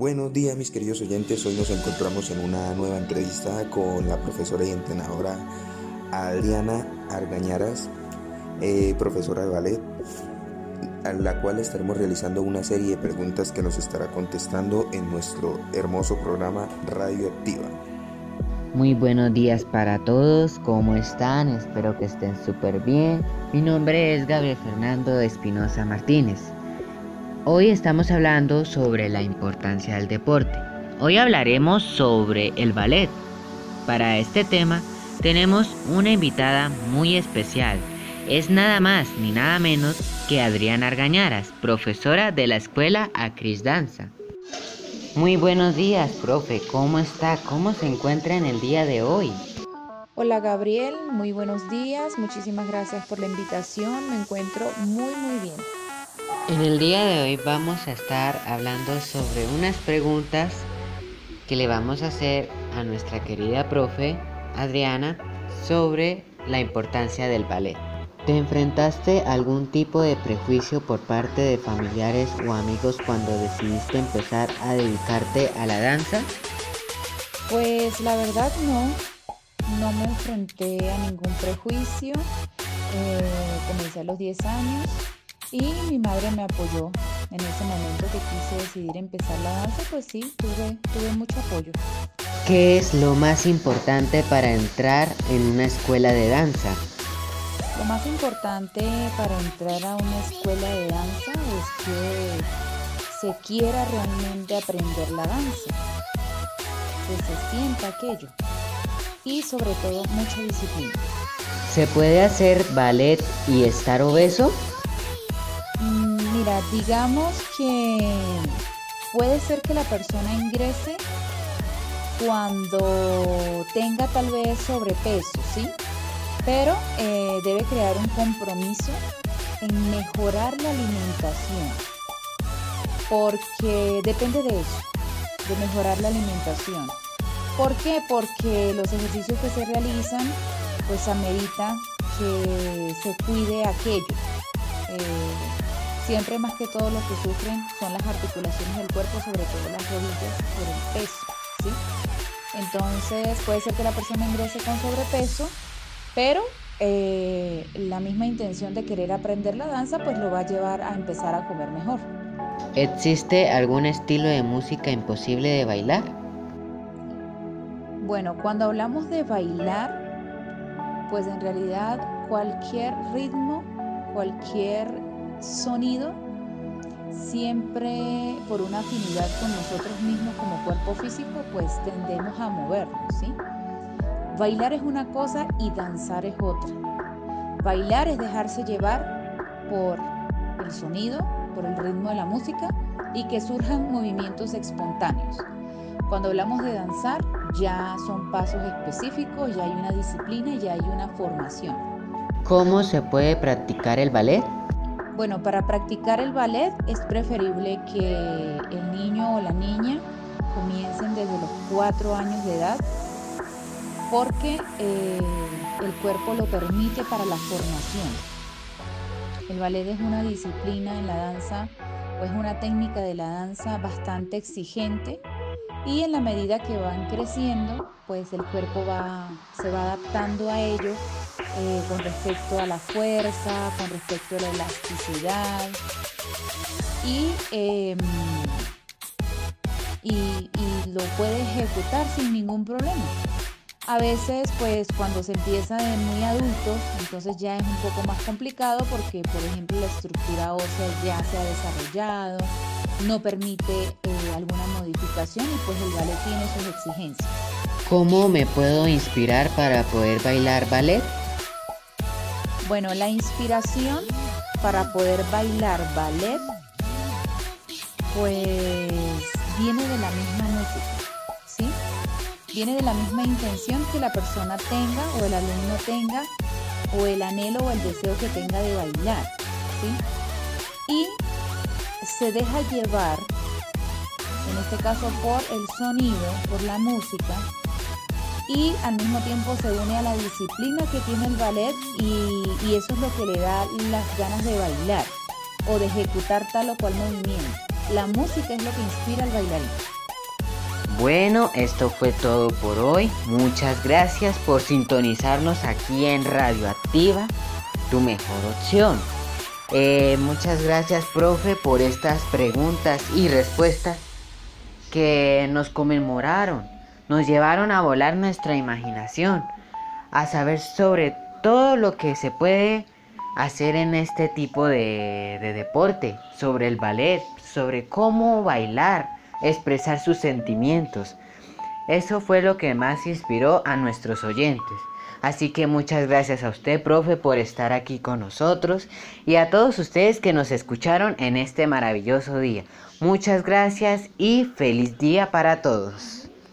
Buenos días mis queridos oyentes, hoy nos encontramos en una nueva entrevista con la profesora y entrenadora Adriana Argañaras, eh, profesora de ballet, a la cual estaremos realizando una serie de preguntas que nos estará contestando en nuestro hermoso programa Radioactiva. Muy buenos días para todos, ¿cómo están? Espero que estén súper bien. Mi nombre es Gabriel Fernando Espinosa Martínez. Hoy estamos hablando sobre la importancia del deporte. Hoy hablaremos sobre el ballet. Para este tema tenemos una invitada muy especial. Es nada más ni nada menos que Adriana Argañaras, profesora de la escuela Acris Danza. Muy buenos días, profe. ¿Cómo está? ¿Cómo se encuentra en el día de hoy? Hola Gabriel, muy buenos días. Muchísimas gracias por la invitación. Me encuentro muy muy bien. En el día de hoy vamos a estar hablando sobre unas preguntas que le vamos a hacer a nuestra querida profe Adriana sobre la importancia del ballet. ¿Te enfrentaste a algún tipo de prejuicio por parte de familiares o amigos cuando decidiste empezar a dedicarte a la danza? Pues la verdad no, no me enfrenté a ningún prejuicio. Eh, comencé a los 10 años y mi madre me apoyó en ese momento que quise decidir empezar la danza, pues sí, tuve, tuve mucho apoyo. ¿Qué es lo más importante para entrar en una escuela de danza? Lo más importante para entrar a una escuela de danza es que se quiera realmente aprender la danza, que se sienta aquello y sobre todo mucha disciplina. ¿Se puede hacer ballet y estar obeso? Digamos que puede ser que la persona ingrese cuando tenga tal vez sobrepeso, ¿sí? Pero eh, debe crear un compromiso en mejorar la alimentación, porque depende de eso, de mejorar la alimentación. ¿Por qué? Porque los ejercicios que se realizan, pues amerita que se cuide aquello. Eh, Siempre más que todo lo que sufren son las articulaciones del cuerpo, sobre todo las rodillas, por el peso, ¿sí? Entonces puede ser que la persona ingrese con sobrepeso, pero eh, la misma intención de querer aprender la danza pues lo va a llevar a empezar a comer mejor. ¿Existe algún estilo de música imposible de bailar? Bueno, cuando hablamos de bailar, pues en realidad cualquier ritmo, cualquier sonido siempre por una afinidad con nosotros mismos como cuerpo físico, pues tendemos a movernos, ¿sí? Bailar es una cosa y danzar es otra. Bailar es dejarse llevar por el sonido, por el ritmo de la música y que surjan movimientos espontáneos. Cuando hablamos de danzar, ya son pasos específicos, ya hay una disciplina, ya hay una formación. ¿Cómo se puede practicar el ballet? Bueno, para practicar el ballet es preferible que el niño o la niña comiencen desde los cuatro años de edad porque eh, el cuerpo lo permite para la formación. El ballet es una disciplina en la danza o es una técnica de la danza bastante exigente y en la medida que van creciendo, pues el cuerpo va, se va adaptando a ello eh, con respecto a la fuerza, con respecto a la elasticidad em, y, y, lo puede ejecutar sin ningún problema. A veces, pues cuando se empieza de muy adultos, entonces ya es un poco más complicado porque, por ejemplo, la estructura ósea ya se ha desarrollado, no permite eh, alguna modificación y pues el ballet tiene sus exigencias. ¿Cómo me puedo inspirar para poder bailar ballet? Bueno, la inspiración para poder bailar ballet pues viene de la misma música. Viene de la misma intención que la persona tenga o el alumno tenga o el anhelo o el deseo que tenga de bailar, ¿sí? Y se deja llevar, en este caso por el sonido, por la música, y al mismo tiempo se une a la disciplina que tiene el ballet y, eso es lo que le da las ganas de bailar o de ejecutar tal o cual movimiento. la música es lo que inspira al bailarín. Bueno, esto fue todo por hoy. Muchas gracias por sintonizarnos aquí en Radioactiva, tu mejor opción. Eh, muchas gracias, profe, por estas preguntas y respuestas que nos conmemoraron, nos llevaron a volar nuestra imaginación, a saber sobre todo lo que se puede hacer en este tipo de, de deporte, sobre el ballet, sobre cómo bailar expresar sus sentimientos. Eso fue lo que más inspiró a nuestros oyentes. Así que muchas gracias a usted, profe, por estar aquí con nosotros y a todos ustedes que nos escucharon en este maravilloso día. Muchas gracias y feliz día para todos.